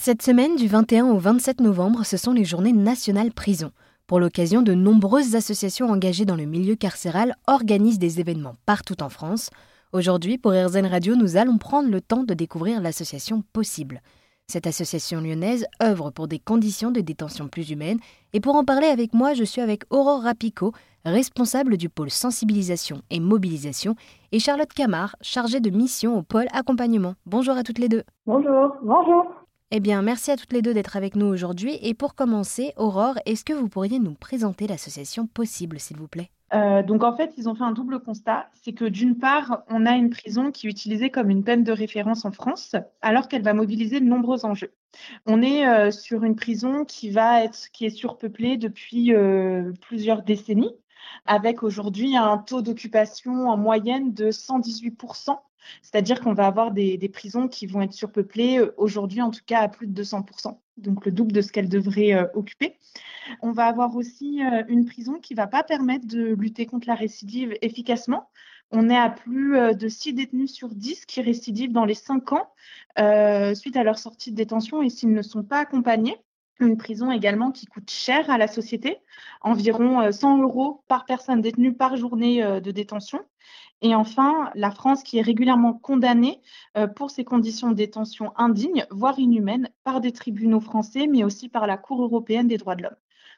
Cette semaine, du 21 au 27 novembre, ce sont les journées nationales prison. Pour l'occasion, de nombreuses associations engagées dans le milieu carcéral organisent des événements partout en France. Aujourd'hui, pour RZN Radio, nous allons prendre le temps de découvrir l'association Possible. Cette association lyonnaise œuvre pour des conditions de détention plus humaines. Et pour en parler avec moi, je suis avec Aurore Rapico, responsable du pôle sensibilisation et mobilisation, et Charlotte Camard, chargée de mission au pôle accompagnement. Bonjour à toutes les deux. Bonjour, bonjour. Eh bien, merci à toutes les deux d'être avec nous aujourd'hui. Et pour commencer, Aurore, est-ce que vous pourriez nous présenter l'association Possible, s'il vous plaît? Euh, donc en fait, ils ont fait un double constat, c'est que d'une part, on a une prison qui est utilisée comme une peine de référence en France, alors qu'elle va mobiliser de nombreux enjeux. On est euh, sur une prison qui va être, qui est surpeuplée depuis euh, plusieurs décennies, avec aujourd'hui un taux d'occupation en moyenne de 118 c'est-à-dire qu'on va avoir des, prisons qui vont être surpeuplées, euh, aujourd'hui en tout cas à plus de 200%, donc le double de ce qu'elles devraient euh, occuper. On va avoir aussi euh, une prison qui ne va pas permettre de lutter contre la récidive efficacement. On est à plus de 6 détenus sur 10 qui récidivent dans les 5 ans suite à leur sortie de détention et s'ils ne sont pas accompagnés une prison également qui coûte cher à la société, environ 100 euros par personne détenue par journée de détention. Et enfin, la France qui est régulièrement condamnée euh, pour ses conditions de détention indignes, voire inhumaines, par des tribunaux français, mais aussi par la Cour européenne des droits de l'homme.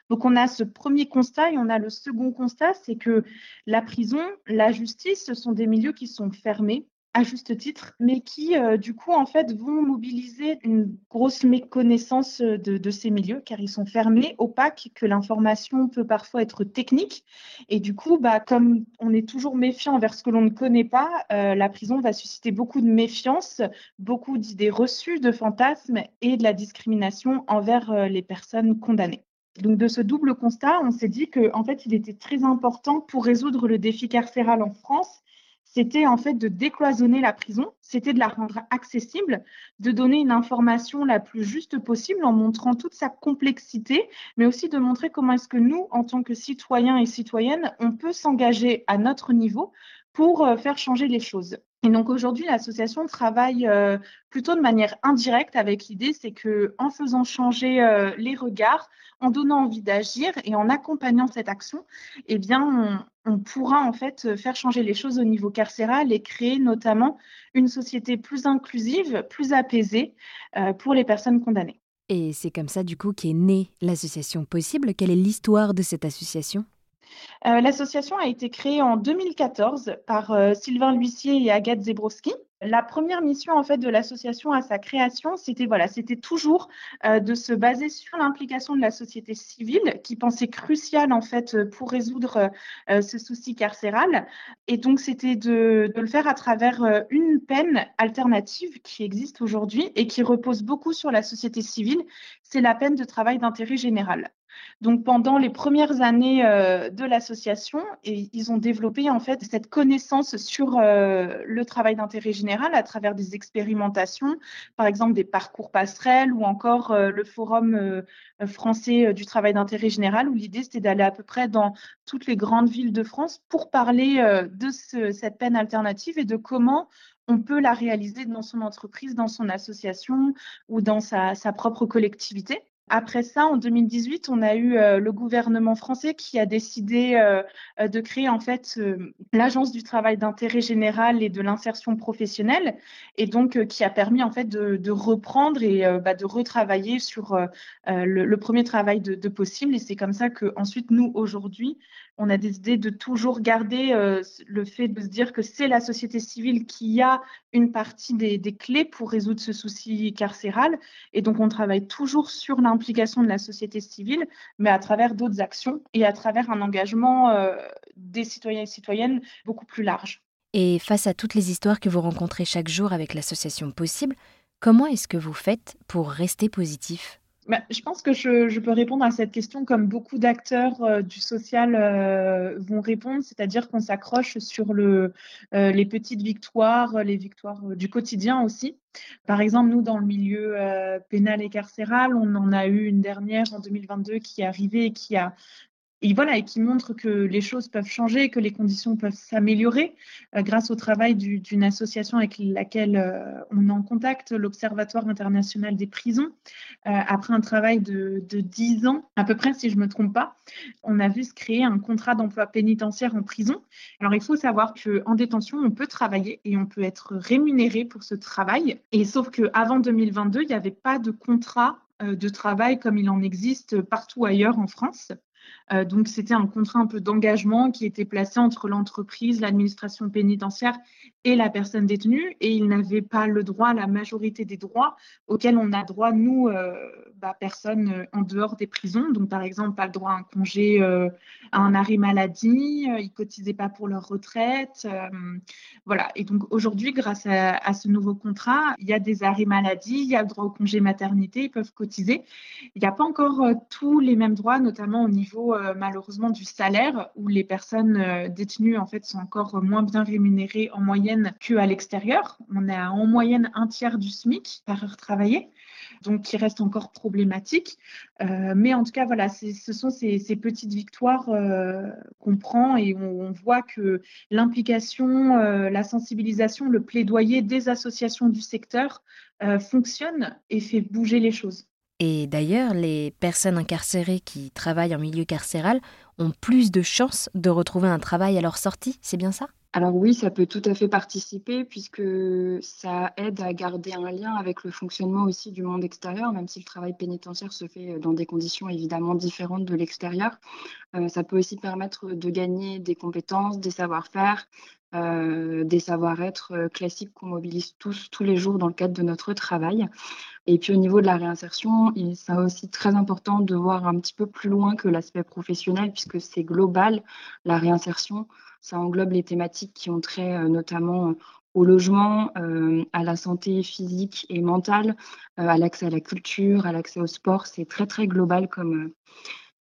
Donc on a ce premier constat et on a le second constat, c'est que la prison, la justice, ce sont des milieux qui sont fermés, à juste titre, mais qui, euh, du coup, en fait, vont mobiliser une grosse méconnaissance euh, de, ces milieux, car ils sont fermés, opaques, que l'information peut parfois être technique. Et du coup, bah, comme on est toujours méfiant envers ce que l'on ne connaît pas, euh, la prison va susciter beaucoup de méfiance, beaucoup d'idées reçues, de fantasmes et de la discrimination envers les personnes condamnées. Donc de ce double constat, on s'est dit qu'en en fait, il était très important pour résoudre le défi carcéral en France c'était en fait de décloisonner la prison, c'était de la rendre accessible, de donner une information la plus juste possible en montrant toute sa complexité, mais aussi de montrer comment est-ce que nous, en tant que citoyens et citoyennes, on peut s'engager à notre niveau pour euh, faire changer les choses. Et donc aujourd'hui, l'association travaille euh, plutôt de manière indirecte avec l'idée, c'est que en faisant changer euh, les regards, en donnant envie d'agir et en accompagnant cette action, eh bien, on, pourra en fait faire changer les choses au niveau carcéral et créer notamment une société plus inclusive, plus apaisée euh, pour les personnes condamnées. Et c'est comme ça du coup qu'est née l'association Possible. Quelle est l'histoire de cette association? L'association a été créée en 2014 par euh, Sylvain Luissier et Agathe Zebrowski. La première mission en fait de l'association à sa création, c'était toujours euh, de se baser sur l'implication de la société civile, qui pensait cruciale en fait pour résoudre ce souci carcéral. Et donc c'était de, le faire à travers une peine alternative qui existe aujourd'hui et qui repose beaucoup sur la société civile. C'est la peine de travail d'intérêt général. Donc pendant les premières années euh, de l'association, ils ont développé en fait cette connaissance sur euh, le travail d'intérêt général à travers des expérimentations, par exemple des parcours passerelles ou encore euh, le forum français du travail d'intérêt général où l'idée c'était d'aller à peu près dans toutes les grandes villes de France pour parler de cette peine alternative et de comment on peut la réaliser dans son entreprise, dans son association ou dans sa propre collectivité. Après ça, en 2018, on a eu euh, le gouvernement français qui a décidé euh, euh, de créer en fait l'agence du travail d'intérêt général et de l'insertion professionnelle, et donc qui a permis en fait de, reprendre et bah, de retravailler sur le, premier travail de possible. Et c'est comme ça que ensuite nous aujourd'hui, on a décidé de toujours garder euh, le fait de se dire que c'est la société civile qui a une partie des, clés pour résoudre ce souci carcéral. Et donc, on travaille toujours sur l'implication de la société civile, mais à travers d'autres actions et à travers un engagement euh, des citoyens et citoyennes beaucoup plus large. Et face à toutes les histoires que vous rencontrez chaque jour avec l'association Possible, comment est-ce que vous faites pour rester positif? Bah, je pense que je, peux répondre à cette question comme beaucoup d'acteurs euh, du social euh, vont répondre, c'est-à-dire qu'on s'accroche sur euh, les petites victoires, les victoires du quotidien aussi. Par exemple, nous, dans le milieu pénal et carcéral, on en a eu une dernière en 2022 qui est arrivée et qui a et voilà, et qui montre que les choses peuvent changer, que les conditions peuvent s'améliorer euh, grâce au travail d'une association avec laquelle euh, on est en contact, l'Observatoire international des prisons. Euh, après un travail de, de 10 ans, à peu près, si je ne me trompe pas, on a vu se créer un contrat d'emploi pénitentiaire en prison. Alors, il faut savoir qu'en détention, on peut travailler et on peut être rémunéré pour ce travail. Et sauf qu'avant 2022, il n'y avait pas de contrat de travail comme il en existe partout ailleurs en France. Euh, donc, c'était un contrat un peu d'engagement qui était placé entre l'entreprise, l'administration pénitentiaire et la personne détenue. Et il n'avait pas le droit la majorité des droits auxquels on a droit, nous, euh, bah, personnes euh, en dehors des prisons. Donc, par exemple, pas le droit à un congé, à un arrêt maladie. ils ne cotisaient pas pour leur retraite. voilà. Et donc, aujourd'hui, grâce à, à, ce nouveau contrat, il y a des arrêts maladie, il y a le droit au congé maternité, ils peuvent cotiser. Il n'y a pas encore tous les mêmes droits, notamment au niveau euh, malheureusement du salaire où les personnes euh, détenues en fait sont encore moins bien rémunérées en moyenne qu'à l'extérieur. On à en moyenne un tiers du SMIC par heure travaillée, donc qui reste encore problématique. Euh, mais en tout cas, voilà, ce sont ces, petites victoires qu'on prend et on, voit que l'implication, la sensibilisation, le plaidoyer des associations du secteur fonctionne et fait bouger les choses. Et d'ailleurs, les personnes incarcérées qui travaillent en milieu carcéral ont plus de chances de retrouver un travail à leur sortie, c'est bien ça? Alors oui, ça peut tout à fait participer puisque ça aide à garder un lien avec le fonctionnement aussi du monde extérieur, même si le travail pénitentiaire se fait dans des conditions évidemment différentes de l'extérieur. Euh, ça peut aussi permettre de gagner des compétences, des savoir-faire, euh, des savoir-être euh, classiques qu'on mobilise tous, tous les jours dans le cadre de notre travail. Et puis au niveau de la réinsertion, c'est aussi très important de voir un petit peu plus loin que l'aspect professionnel, puisque c'est global. La réinsertion, ça englobe les thématiques qui ont trait euh, notamment au logement, à la santé physique et mentale, à l'accès à la culture, à l'accès au sport. C'est très très global comme,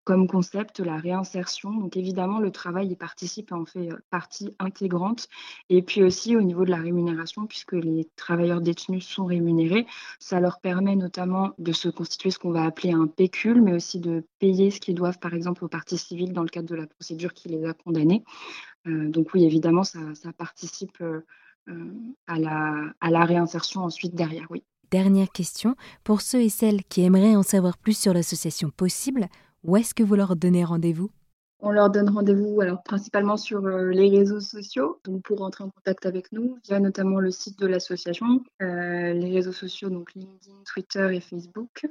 comme concept la réinsertion. Donc évidemment, le travail y participe en fait euh, partie intégrante. Et puis aussi au niveau de la rémunération, puisque les travailleurs détenus sont rémunérés, ça leur permet notamment de se constituer ce qu'on va appeler un pécule, mais aussi de payer ce qu'ils doivent par exemple aux parties civiles dans le cadre de la procédure qui les a condamnés. Euh, donc oui, évidemment, ça, participe euh, à, la, à la réinsertion ensuite derrière, oui. Dernière question, pour ceux et celles qui aimeraient en savoir plus sur l'association Possible, où est-ce que vous leur donnez rendez-vous? On leur donne rendez-vous alors principalement sur euh, les réseaux sociaux, donc pour rentrer en contact avec nous, via notamment le site de l'association, euh, les réseaux sociaux donc LinkedIn, Twitter et Facebook.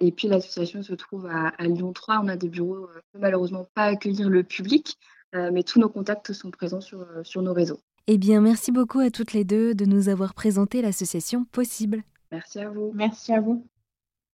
Et puis l'association se trouve à, Lyon 3. On a des bureaux, euh, malheureusement pas accueillir le public, mais tous nos contacts sont présents sur, sur nos réseaux. Eh bien, merci beaucoup à toutes les deux de nous avoir présenté l'association Possible. Merci à vous. Merci à vous.